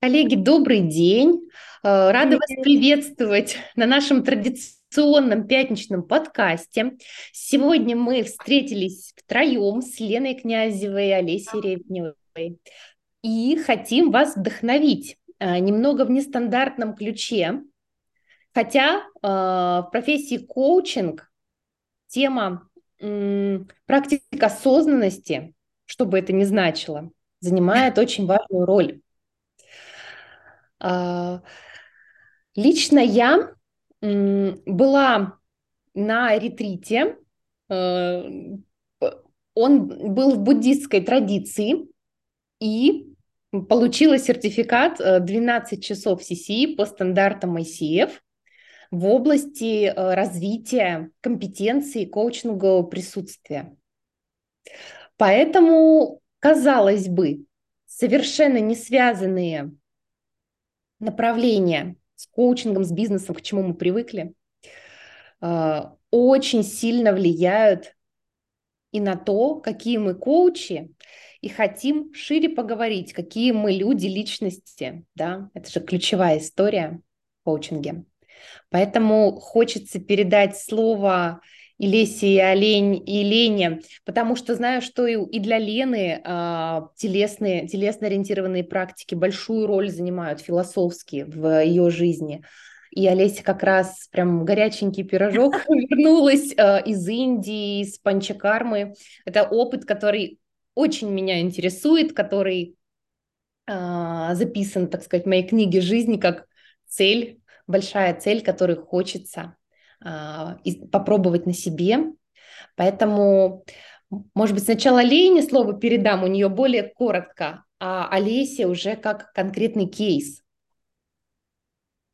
Коллеги, добрый день. Э, рада вас Привет. приветствовать на нашем традиционном пятничном подкасте. Сегодня мы встретились втроем с Леной Князевой и Олесей Ревневой и хотим вас вдохновить э, немного в нестандартном ключе. Хотя э, в профессии коучинг тема практика осознанности, что бы это ни значило, занимает очень важную роль. А, лично я была на ретрите. Э, он был в буддистской традиции и получила сертификат 12 э, часов CCI по стандартам ICF в области развития компетенции коучингового присутствия. Поэтому, казалось бы, совершенно не связанные направления с коучингом, с бизнесом, к чему мы привыкли, э, очень сильно влияют и на то, какие мы коучи, и хотим шире поговорить, какие мы люди, личности, да, это же ключевая история в коучинге. Поэтому хочется передать слово и Лесе, и Олень, и Лене, потому что знаю, что и, и для Лены э, телесные, телесно-ориентированные практики большую роль занимают философски в ее жизни. И Олеся как раз прям горяченький пирожок вернулась э, из Индии, из панчакармы. Это опыт, который очень меня интересует, который э, записан, так сказать, в моей книге жизни как цель, большая цель, которую хочется а, попробовать на себе. Поэтому, может быть, сначала Лене слово передам, у нее более коротко, а Олесе уже как конкретный кейс.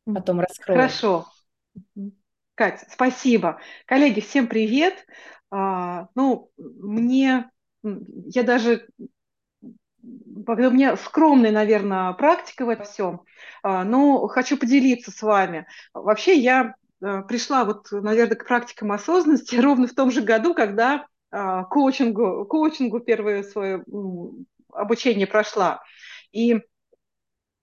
Потом раскрою. Хорошо. Кать, спасибо. Коллеги, всем привет. А, ну, мне, я даже, у меня скромная, наверное, практика в этом всем, а, но хочу поделиться с вами. Вообще я пришла вот, наверное, к практикам осознанности ровно в том же году, когда а, коучингу, коучингу первое свое обучение прошла. И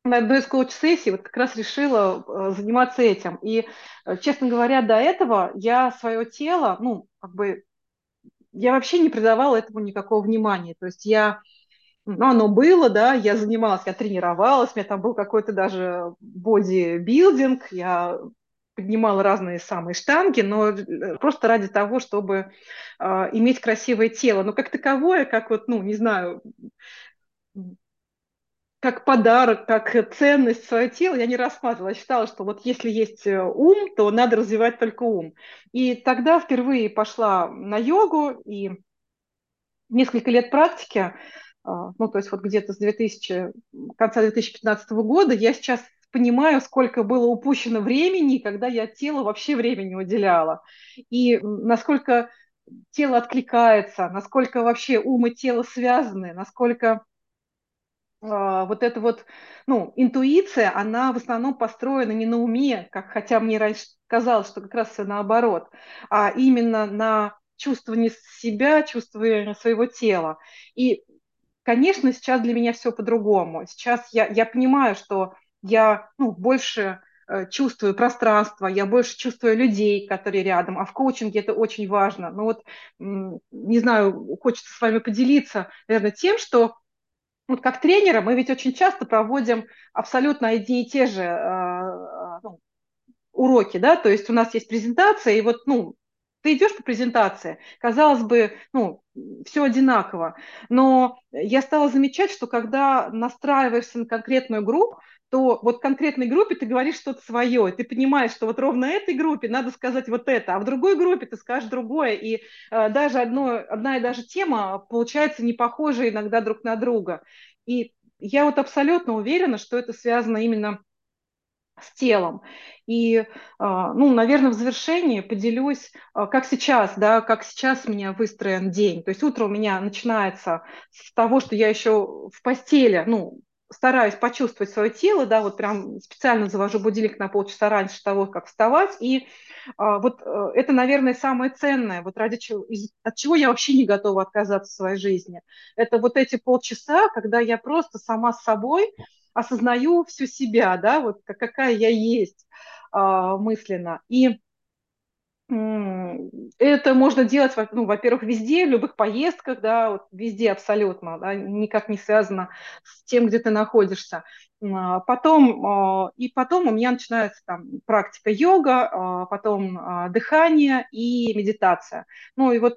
на одной из коуч-сессий вот как раз решила э, заниматься этим. И, э, честно говоря, до этого я свое тело, ну, как бы, я вообще не придавала этому никакого внимания. То есть я, ну, оно было, да, я занималась, я тренировалась, у меня там был какой-то даже бодибилдинг, я поднимала разные самые штанги, но э, просто ради того, чтобы э, иметь красивое тело. Но как таковое, как вот, ну, не знаю, как подарок, как ценность свое тело, я не рассматривала. Я считала, что вот если есть э, ум, то надо развивать только ум. И тогда впервые пошла на йогу, и несколько лет практики, ну, то есть вот где-то с 2000, конца 2015 года я сейчас понимаю, сколько было упущено времени, когда я телу вообще времени уделяла. И насколько тело откликается, насколько вообще ум и тело связаны, насколько э, вот эта вот ну, интуиция, она в основном построена не на уме, как хотя мне раньше казалось, что как раз все наоборот, а именно на чувствовании себя, чувствовании своего тела. И, конечно, сейчас для меня все по-другому. Сейчас я, я понимаю, что я ну, больше э, чувствую пространство, я больше чувствую людей, которые рядом, а в коучинге это очень важно. Ну вот, не знаю, хочется с вами поделиться, наверное, тем, что вот как тренера мы ведь очень часто проводим абсолютно одни и те же э, ну, уроки, да, то есть у нас есть презентация, и вот, ну, ты идешь по презентации, казалось бы, ну, все одинаково, но я стала замечать, что когда настраиваешься на конкретную группу, то вот конкретной группе ты говоришь что-то свое, ты понимаешь, что вот ровно этой группе надо сказать вот это, а в другой группе ты скажешь другое, и э, даже одно, одна и даже тема получается не похожа иногда друг на друга. И я вот абсолютно уверена, что это связано именно с телом. И, э, ну, наверное, в завершении поделюсь, э, как сейчас, да, как сейчас у меня выстроен день. То есть утро у меня начинается с того, что я еще в постели, ну, стараюсь почувствовать свое тело, да, вот прям специально завожу будильник на полчаса раньше того, как вставать, и а, вот э, это, наверное, самое ценное, вот ради чего, из, от чего я вообще не готова отказаться в своей жизни. Это вот эти полчаса, когда я просто сама с собой осознаю всю себя, да, вот какая я есть а, мысленно. И это можно делать, ну, во-первых, везде, в любых поездках, да, вот везде абсолютно, да, никак не связано с тем, где ты находишься. А, потом, а, и потом у меня начинается там практика йога, а, потом дыхание и медитация. Ну и вот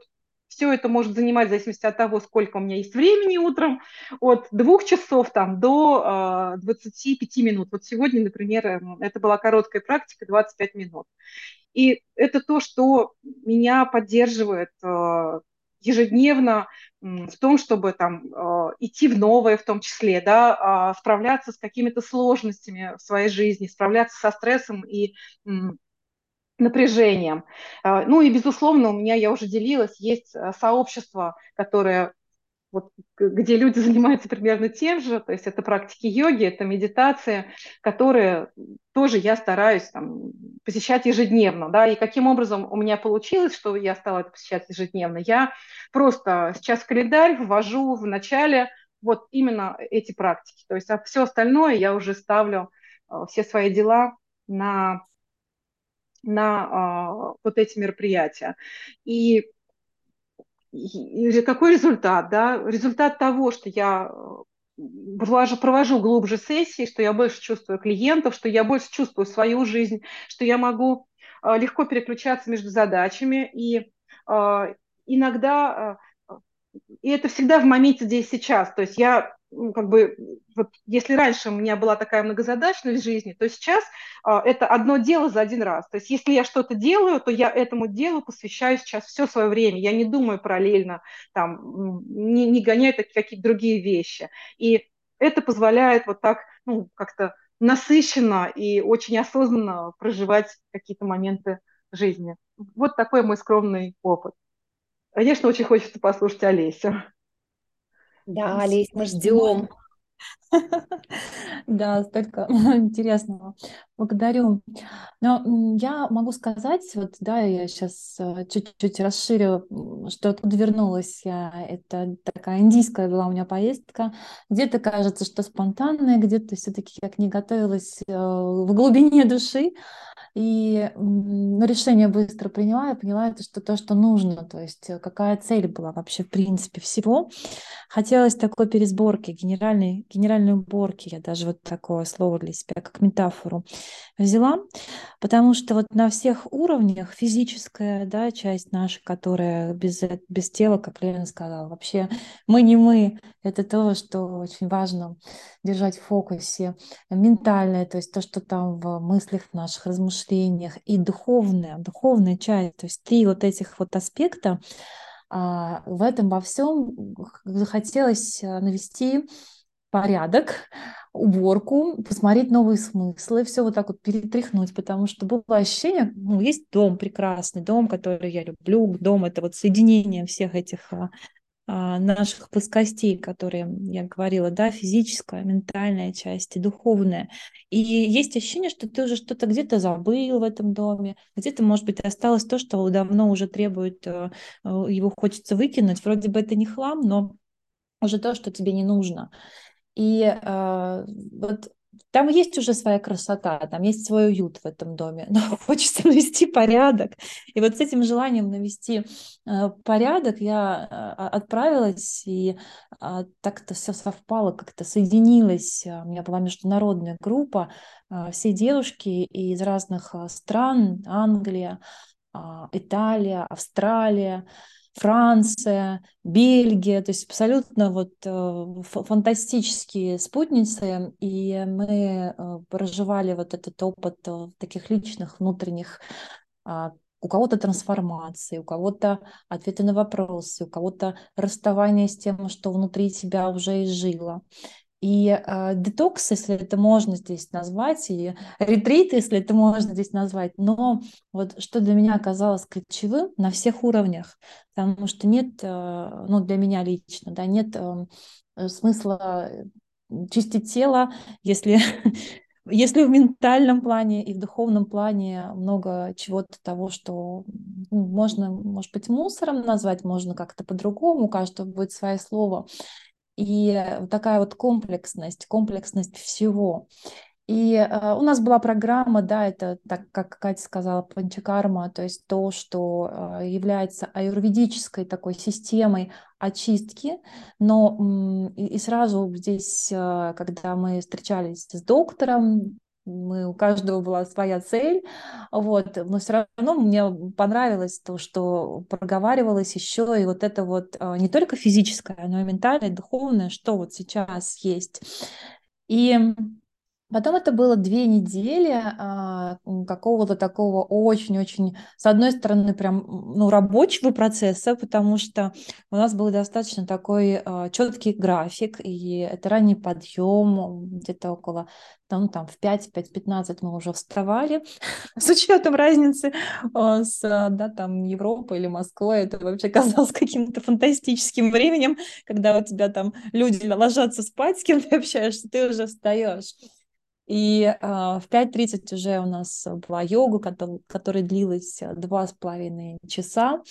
все это может занимать в зависимости от того, сколько у меня есть времени утром, от двух часов там, до 25 минут. Вот сегодня, например, это была короткая практика, 25 минут. И это то, что меня поддерживает э, ежедневно в том, чтобы там э, идти в новое в том числе, да, а, справляться с какими-то сложностями в своей жизни, справляться со стрессом и напряжением. Э, ну и, безусловно, у меня, я уже делилась, есть сообщество, которое вот, где люди занимаются примерно тем же, то есть это практики йоги, это медитация, которые тоже я стараюсь там, посещать ежедневно, да, и каким образом у меня получилось, что я стала это посещать ежедневно, я просто сейчас календарь ввожу в начале вот именно эти практики, то есть а все остальное я уже ставлю, э, все свои дела на на а, вот эти мероприятия. И какой результат? Да? Результат того, что я провожу, провожу глубже сессии, что я больше чувствую клиентов, что я больше чувствую свою жизнь, что я могу э, легко переключаться между задачами. И э, иногда, и это всегда в моменте здесь сейчас. То есть я ну, как бы, вот если раньше у меня была такая многозадачность в жизни, то сейчас а, это одно дело за один раз. То есть если я что-то делаю, то я этому делу посвящаю сейчас все свое время. Я не думаю параллельно, там, не, не гоняю какие-то другие вещи. И это позволяет вот так, ну, как-то насыщенно и очень осознанно проживать какие-то моменты жизни. Вот такой мой скромный опыт. Конечно, очень хочется послушать Олесю. Да, Олесь, мы ждем. Да, столько интересного. Благодарю. Но я могу сказать, вот, да, я сейчас э, чуть-чуть расширю, что откуда вернулась я. Это такая индийская была у меня поездка. Где-то кажется, что спонтанная, где-то все-таки как не готовилась э, в глубине души. И решение быстро приняла, я поняла, это что то, что нужно, то есть э, какая цель была вообще в принципе всего. Хотелось такой пересборки, генеральной, генеральной уборки, я даже вот такое слово для себя, как метафору взяла, потому что вот на всех уровнях физическая да, часть наша, которая без, э, без тела, как Лена сказала, вообще мы не мы, это то, что очень важно держать в фокусе, ментальное, то есть то, что там в мыслях наших размышлениях, мышлениях и духовная, духовная часть, то есть три вот этих вот аспекта, а, в этом во всем захотелось а, навести порядок, уборку, посмотреть новые смыслы, все вот так вот перетряхнуть, потому что было ощущение, ну, есть дом прекрасный, дом, который я люблю, дом это вот соединение всех этих а, наших плоскостей, которые я говорила, да, физическая, ментальная часть и духовная. И есть ощущение, что ты уже что-то где-то забыл в этом доме, где-то, может быть, осталось то, что давно уже требует, э, э, его хочется выкинуть. Вроде бы это не хлам, но уже то, что тебе не нужно. И э, вот там есть уже своя красота, там есть свой уют в этом доме, но хочется навести порядок. И вот с этим желанием навести э, порядок я э, отправилась, и э, так-то все совпало, как-то соединилось. У меня была международная группа, э, все девушки из разных э, стран, Англия, э, Италия, Австралия, Франция, Бельгия, то есть абсолютно вот э, фантастические спутницы, и мы э, проживали вот этот опыт э, таких личных внутренних а, у кого-то трансформации, у кого-то ответы на вопросы, у кого-то расставание с тем, что внутри тебя уже изжило. И э, детокс, если это можно здесь назвать, и ретрит, если это можно здесь назвать, но вот что для меня оказалось ключевым на всех уровнях, потому что нет, э, ну для меня лично, да, нет э, смысла чистить тело, если Если в ментальном плане и в духовном плане много чего-то того, что ну, можно, может быть, мусором назвать, можно как-то по-другому, у каждого будет свое слово. И такая вот комплексность, комплексность всего. И э, у нас была программа, да, это, так как Катя сказала, панчакарма, то есть то, что э, является аюрведической такой системой очистки, но и, и сразу здесь, э, когда мы встречались с доктором, мы, у каждого была своя цель, вот, но все равно мне понравилось то, что проговаривалось еще и вот это вот э, не только физическое, но и ментальное, и духовное, что вот сейчас есть. И Потом это было две недели а, какого-то такого очень-очень, с одной стороны, прям ну, рабочего процесса, потому что у нас был достаточно такой а, четкий график, и это ранний подъем, где-то около там, там в 5-5-15 мы уже вставали, с учетом разницы а, с да, там, Европой или Москвой, это вообще казалось каким-то фантастическим временем, когда у тебя там люди ложатся спать, с кем ты общаешься, ты уже встаешь. И э, в 5.30 уже у нас была йога, которая, длилась два с половиной часа.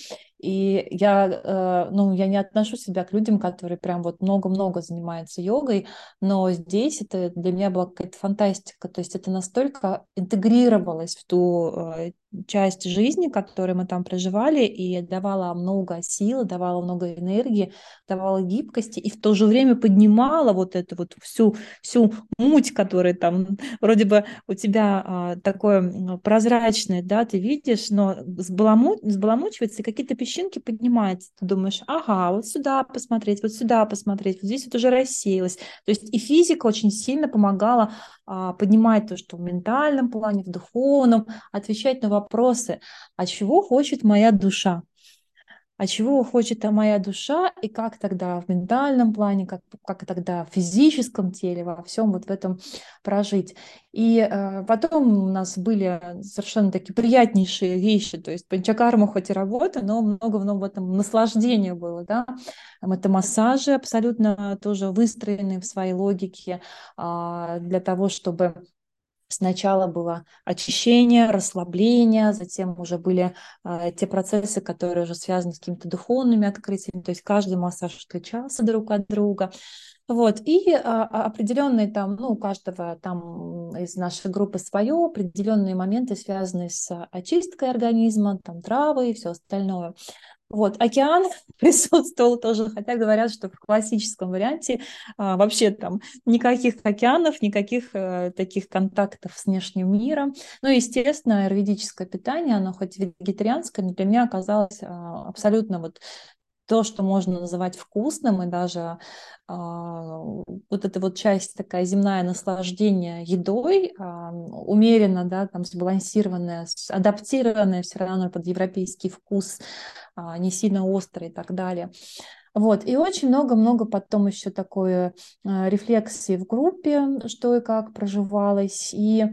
И я, э, ну, я не отношу себя к людям, которые прям вот много-много занимаются йогой, но здесь это для меня была какая-то фантастика. То есть это настолько интегрировалось в ту э, часть жизни, которую мы там проживали, и давала много силы, давала много энергии, давала гибкости, и в то же время поднимала вот эту вот всю, всю муть, которая там вроде бы у тебя а, такое прозрачное, да, ты видишь, но сбаламу, сбаламучивается, и какие-то песчинки поднимаются. Ты думаешь, ага, вот сюда посмотреть, вот сюда посмотреть, вот здесь вот уже рассеялось. То есть и физика очень сильно помогала а, поднимать то, что в ментальном плане, в духовном, отвечать на вопросы, а чего хочет моя душа? А чего хочет моя душа, и как тогда в ментальном плане, как, как тогда в физическом теле, во всем вот в этом прожить. И э, потом у нас были совершенно такие приятнейшие вещи, то есть панчакарма хоть и работа, но много-много в этом наслаждения было, да. Это массажи абсолютно тоже выстроенные в своей логике э, для того, чтобы Сначала было очищение, расслабление, затем уже были э, те процессы, которые уже связаны с какими-то духовными открытиями, то есть каждый массаж отличался друг от друга. Вот, и а, определенные там, ну, у каждого там из нашей группы свое, определенные моменты, связанные с очисткой организма, там травы и все остальное. Вот, океан присутствовал тоже, хотя говорят, что в классическом варианте а, вообще там никаких океанов, никаких а, таких контактов с внешним миром. Ну, естественно, аюрведическое питание, оно хоть вегетарианское, но для меня оказалось а, абсолютно вот то, что можно называть вкусным, и даже а, вот эта вот часть такая земная наслаждение едой, а, умеренно, да, там сбалансированная, адаптированная все равно под европейский вкус, а, не сильно острый и так далее. Вот, и очень много-много потом еще такой а, рефлексии в группе, что и как проживалось, и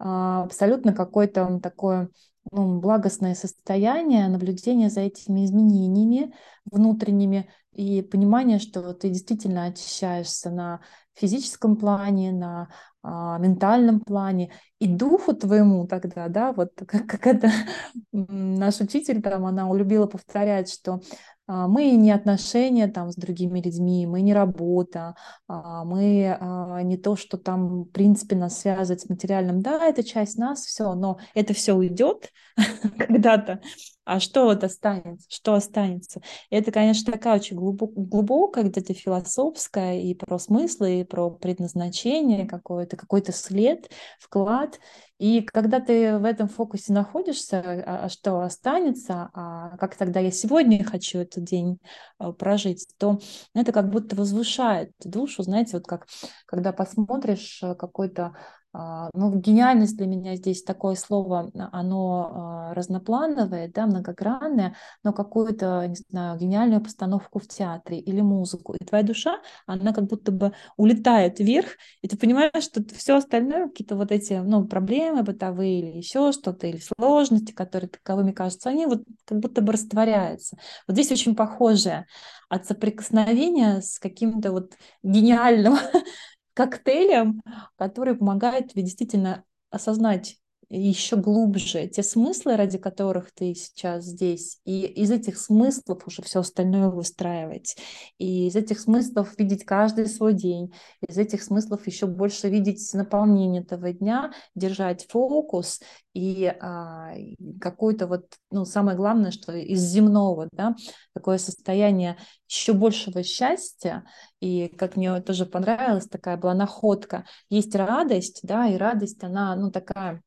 абсолютно какое-то такое ну, благостное состояние, наблюдение за этими изменениями внутренними и понимание, что ты действительно очищаешься на физическом плане, на а, ментальном плане. И духу твоему тогда, да, вот как, как это наш учитель там, она любила повторять, что мы не отношения там с другими людьми, мы не работа, а, мы а, не то, что там, в принципе, нас связывает с материальным. Да, это часть нас, все, но это все уйдет когда-то. А что вот останется? Что останется? это, конечно, такая очень глубокая, где-то философская и про смыслы, и про предназначение какое-то, какой-то след, вклад. И когда ты в этом фокусе находишься, а, а что останется, а как тогда я сегодня хочу этот день а, прожить, то это как будто возвышает душу, знаете, вот как когда посмотришь э, какой-то ну, гениальность для меня здесь такое слово, а, оно а, разноплановое, да, многогранное, но какую-то, не знаю, гениальную постановку в театре или музыку. И твоя душа, она как будто бы улетает вверх, и ты понимаешь, что все остальное, какие-то вот эти, ну, проблемы бытовые или еще что-то, или сложности, которые таковыми кажутся, они вот как будто бы растворяются. Вот здесь очень похожее от соприкосновения с каким-то вот гениальным коктейлем, который помогает тебе действительно осознать еще глубже те смыслы, ради которых ты сейчас здесь, и из этих смыслов уже все остальное выстраивать, и из этих смыслов видеть каждый свой день, из этих смыслов еще больше видеть наполнение этого дня, держать фокус и а, какое-то вот, ну, самое главное, что из земного, да, такое состояние еще большего счастья, и как мне тоже понравилась такая была находка, есть радость, да, и радость, она, ну, такая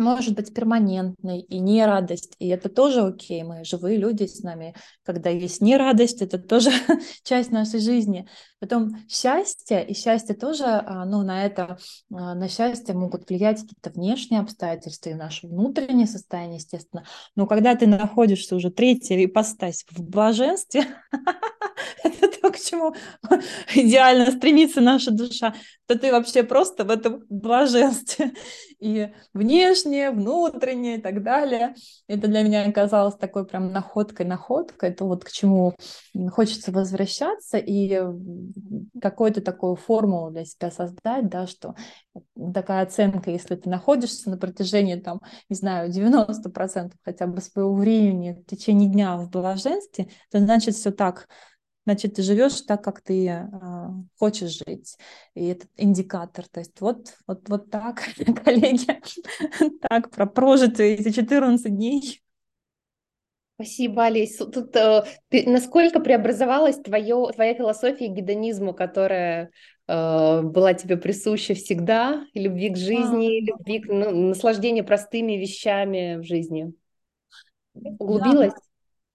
может быть перманентной и не радость, и это тоже окей, мы живые люди с нами, когда есть не радость, это тоже часть нашей жизни. Потом счастье, и счастье тоже, а, ну, на это, а, на счастье могут влиять какие-то внешние обстоятельства и наше внутреннее состояние, естественно. Но когда ты находишься уже третья ипостась в блаженстве, это то, к чему идеально стремится наша душа, то ты вообще просто в этом блаженстве. И внешнее, внутреннее и так далее. Это для меня оказалось такой прям находкой-находкой. Это вот к чему хочется возвращаться и какую-то такую формулу для себя создать, да, что такая оценка, если ты находишься на протяжении, там, не знаю, 90% хотя бы своего времени в течение дня в блаженстве, то значит все так значит, ты живешь так, как ты э, хочешь жить. И этот индикатор. То есть вот, вот, вот так, коллеги, так про прожитые эти 14 дней. Спасибо, Олесь. Тут э, насколько преобразовалась твое, твоя философия гедонизму, которая э, была тебе присуща всегда, любви к жизни, а, любви к ну, наслаждению простыми вещами в жизни? Углубилась? Да.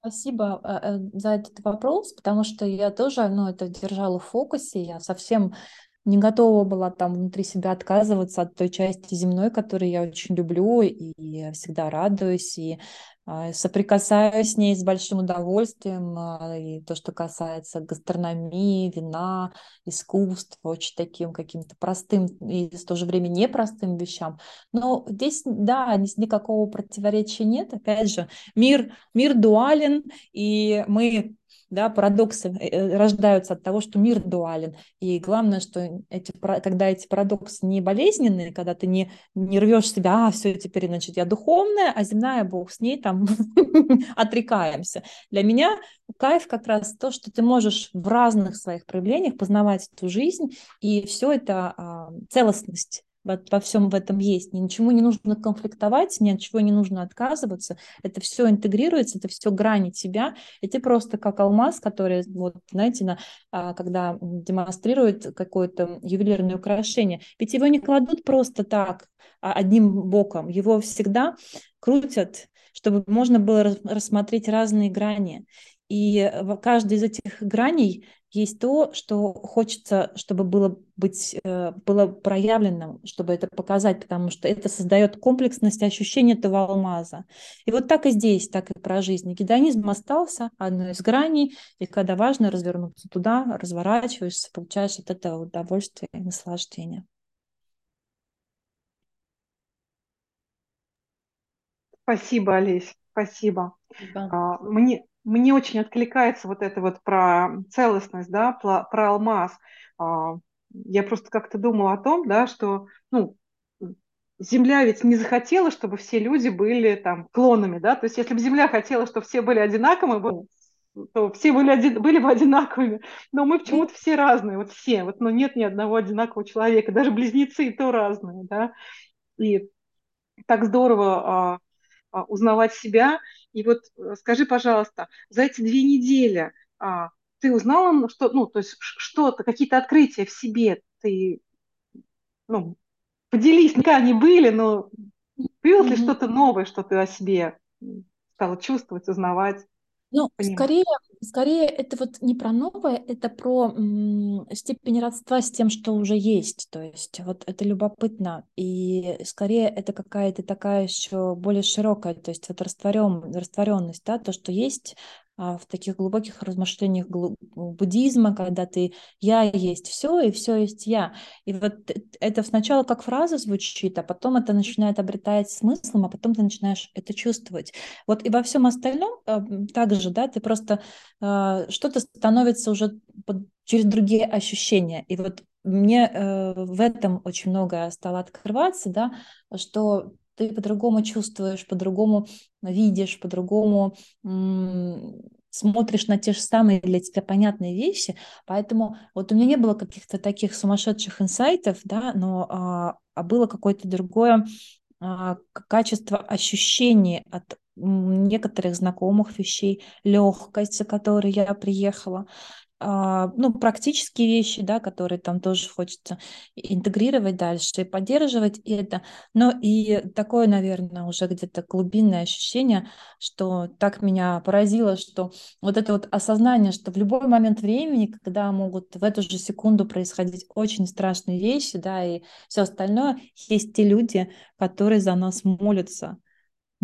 Спасибо э, за этот вопрос, потому что я тоже, ну, это держала в фокусе, я совсем не готова была там внутри себя отказываться от той части земной, которую я очень люблю и всегда радуюсь, и соприкасаюсь с ней с большим удовольствием, а, и то, что касается гастрономии, вина, искусства, очень таким каким-то простым и в то же время непростым вещам. Но здесь, да, никакого противоречия нет. Опять же, мир, мир дуален, и мы да, парадоксы э, э, рождаются от того, что мир дуален. И главное, что эти, когда эти парадоксы не болезненные, когда ты не, не рвешь себя, а, все, теперь, значит, я духовная, а земная, Бог с ней, там, отрекаемся. Для меня кайф как раз то, что ты можешь в разных своих проявлениях познавать эту жизнь, и все это а, целостность вот во всем в этом есть. Ничему не нужно конфликтовать, ни от чего не нужно отказываться. Это все интегрируется, это все грани тебя. И ты просто как алмаз, который, вот, знаете, на, а, когда демонстрирует какое-то ювелирное украшение. Ведь его не кладут просто так, а, одним боком. Его всегда крутят, чтобы можно было рассмотреть разные грани. И в каждой из этих граней есть то, что хочется, чтобы было, быть, э, было проявленным, чтобы это показать, потому что это создает комплексность ощущения этого алмаза. И вот так и здесь, так и про жизнь. Гедонизм остался одной из граней, и когда важно развернуться туда, разворачиваешься, получаешь от этого удовольствие и наслаждение. Спасибо, Олесь, спасибо. спасибо. А, мне, мне очень откликается вот это вот про целостность, да, про, про алмаз. А, я просто как-то думала о том, да, что, ну, Земля ведь не захотела, чтобы все люди были там клонами, да, то есть если бы Земля хотела, чтобы все были одинаковыми, то все были, один, были бы одинаковыми, но мы почему-то все разные, вот все, вот, ну, нет ни одного одинакового человека, даже близнецы и то разные, да, и так здорово а, а, узнавать себя. И вот э, скажи, пожалуйста, за эти две недели а, ты узнала, что, ну, то есть что-то, какие-то открытия в себе ты, ну, поделись, никогда они были, но появилось ли что-то новое, что ты о себе стала чувствовать, узнавать? Ну, скорее, скорее это вот не про новое, это про м, степень родства с тем, что уже есть. То есть вот это любопытно. И скорее это какая-то такая еще более широкая, то есть вот растворен, растворенность, да, то, что есть, в таких глубоких размышлениях буддизма, когда ты «я есть все, и все есть я». И вот это сначала как фраза звучит, а потом это начинает обретать смыслом, а потом ты начинаешь это чувствовать. Вот и во всем остальном а, также, да, ты просто а, что-то становится уже через другие ощущения. И вот мне э, в этом очень многое стало открываться, да, что ты по-другому чувствуешь, по-другому видишь, по-другому смотришь на те же самые для тебя понятные вещи. Поэтому вот у меня не было каких-то таких сумасшедших инсайтов, да, но а, а было какое-то другое а, качество ощущений от некоторых знакомых вещей, легкость, за которой я приехала. А, ну, практические вещи, да, которые там тоже хочется интегрировать дальше и поддерживать это, но и такое, наверное, уже где-то глубинное ощущение, что так меня поразило, что вот это вот осознание, что в любой момент времени, когда могут в эту же секунду происходить очень страшные вещи, да, и все остальное, есть те люди, которые за нас молятся,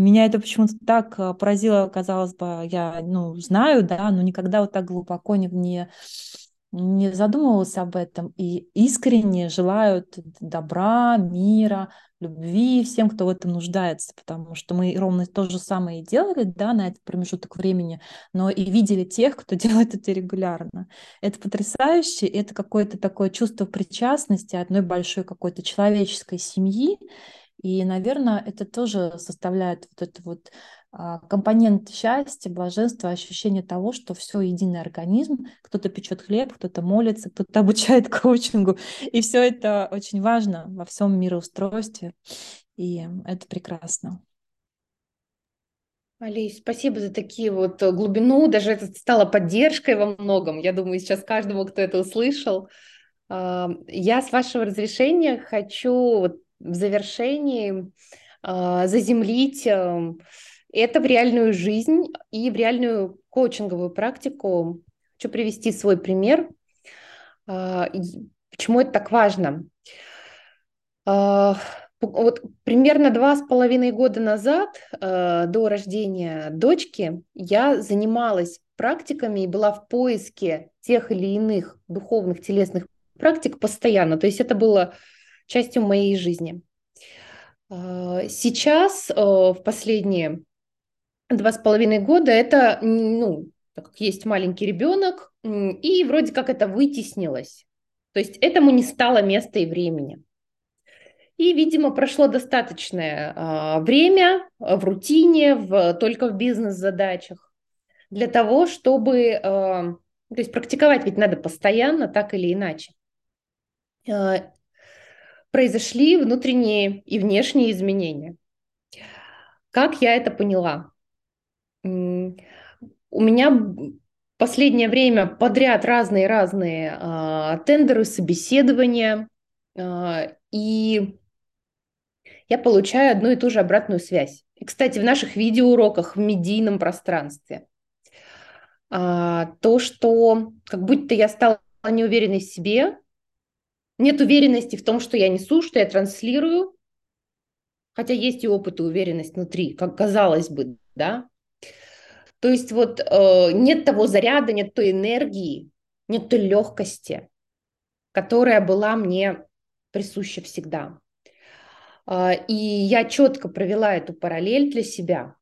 меня это почему-то так э, поразило, казалось бы, я, ну, знаю, да, но никогда вот так глубоко не, не, не задумывалась об этом. И искренне желают добра, мира, любви всем, кто в этом нуждается, потому что мы ровно то же самое и делали, да, на этот промежуток времени, но и видели тех, кто делает это регулярно. Это потрясающе, это какое-то такое чувство причастности одной большой какой-то человеческой семьи, и, наверное, это тоже составляет вот этот вот а, компонент счастья, блаженства, ощущение того, что все единый организм, кто-то печет хлеб, кто-то молится, кто-то обучает коучингу, и все это очень важно во всем мироустройстве, и это прекрасно. Алис, спасибо за такие вот э, глубину, даже это стало поддержкой во многом. Я думаю, сейчас каждому, кто это услышал. Я с вашего разрешения хочу вот в завершении э, заземлить э, это в реальную жизнь и в реальную коучинговую практику. Хочу привести свой пример. Э, почему это так важно? Э, вот примерно два с половиной года назад, э, до рождения дочки, я занималась практиками и была в поиске тех или иных духовных телесных практик постоянно. То есть это было частью моей жизни. А, сейчас, э, в последние два с половиной года, это, ну, так как есть маленький ребенок, и вроде как это вытеснилось. То есть этому не стало места и времени. И, видимо, прошло достаточное а, время в рутине, в, только в бизнес-задачах для того, чтобы... А, то есть практиковать ведь надо постоянно, так или иначе произошли внутренние и внешние изменения. Как я это поняла? У меня последнее время подряд разные-разные э, тендеры, собеседования, э, и я получаю одну и ту же обратную связь. И, кстати, в наших видеоуроках в медийном пространстве. А, то, что как будто я стала неуверенной в себе, нет уверенности в том, что я несу, что я транслирую, хотя есть и опыт и уверенность внутри, как казалось бы, да. То есть вот э, нет того заряда, нет той энергии, нет той легкости, которая была мне присуща всегда. Э, и я четко провела эту параллель для себя,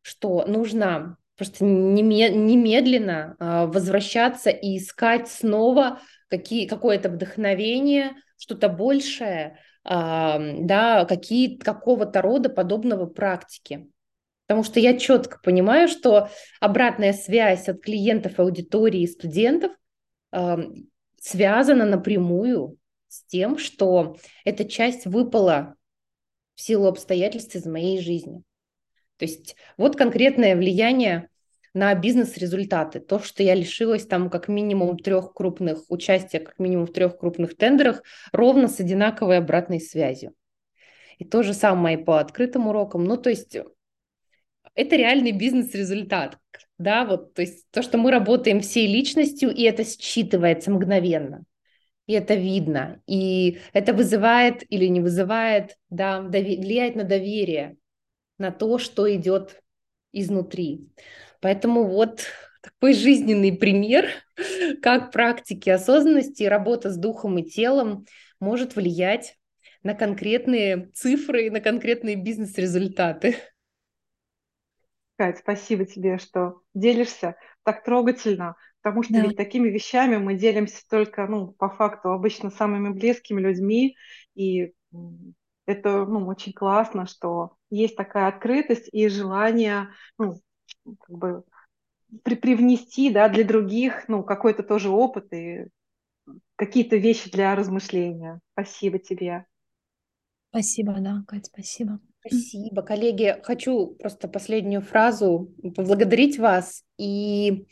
что нужно просто немедленно э, возвращаться и искать снова какие, какое-то вдохновение, что-то большее, да, какие, какого-то рода подобного практики. Потому что я четко понимаю, что обратная связь от клиентов, аудитории и студентов связана напрямую с тем, что эта часть выпала в силу обстоятельств из моей жизни. То есть вот конкретное влияние на бизнес-результаты. То, что я лишилась там как минимум трех крупных участия, как минимум в трех крупных тендерах, ровно с одинаковой обратной связью. И то же самое по открытым урокам. Ну, то есть это реальный бизнес-результат. Да, вот, то есть то, что мы работаем всей личностью, и это считывается мгновенно. И это видно. И это вызывает или не вызывает, да, влияет на доверие, на то, что идет изнутри. Поэтому вот такой жизненный пример, как практики осознанности и работа с духом и телом может влиять на конкретные цифры и на конкретные бизнес-результаты. Кать, спасибо тебе, что делишься так трогательно, потому что Да. ведь такими вещами мы делимся только, ну, по факту, обычно самыми близкими людьми, и это, ну, очень классно, что есть такая открытость и желание, ну, как бы при- привнести, да, для других, ну, какой-то тоже опыт и какие-то вещи для размышления. Спасибо тебе. Спасибо, да, Кать, спасибо. Спасибо, коллеги. Хочу просто последнюю фразу поблагодарить вас и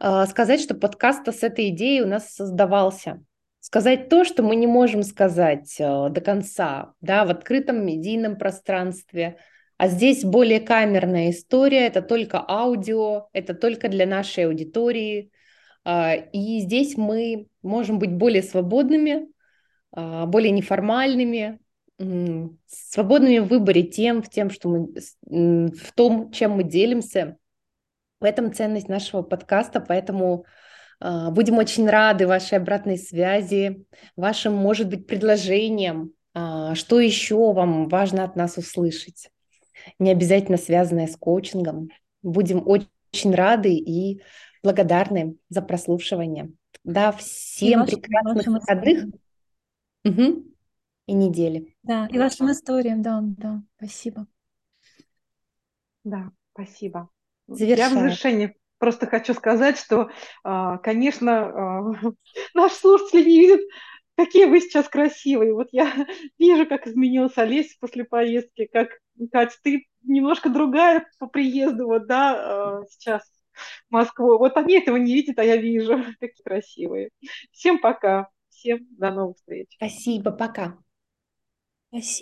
э, сказать, что подкаст с этой идеей у нас создавался. Сказать то, что мы не можем сказать э, до конца, да, в открытом медийном пространстве. А здесь более камерная история, это только аудио, это только для нашей аудитории. А, И здесь мы можем быть более свободными, а, более неформальными, свободными в выборе тем, в тем, что мы, в том, чем мы делимся. В этом ценность нашего подкаста, поэтому а, будем очень рады вашей обратной связи, вашим, может быть, предложениям, что еще вам важно от нас услышать, не обязательно связанное с коучингом. Будем очень, рады и благодарны за прослушивание. Да, всем вашим, прекрасных вашим выходных мгм, и недели. Да, и вашим историям, да, да, спасибо. Да, спасибо. Я в завершение просто хочу сказать, что, а, конечно, а, наши слушатели не видят, какие вы сейчас красивые. Вот я вижу, как изменилась Олеся после поездки, как, Катя, ты немножко другая по приезду, вот, да, а, сейчас в Москву. Вот они этого не видят, а я вижу, какие красивые. Всем пока, всем до новых встреч. Спасибо, пока. Спасибо.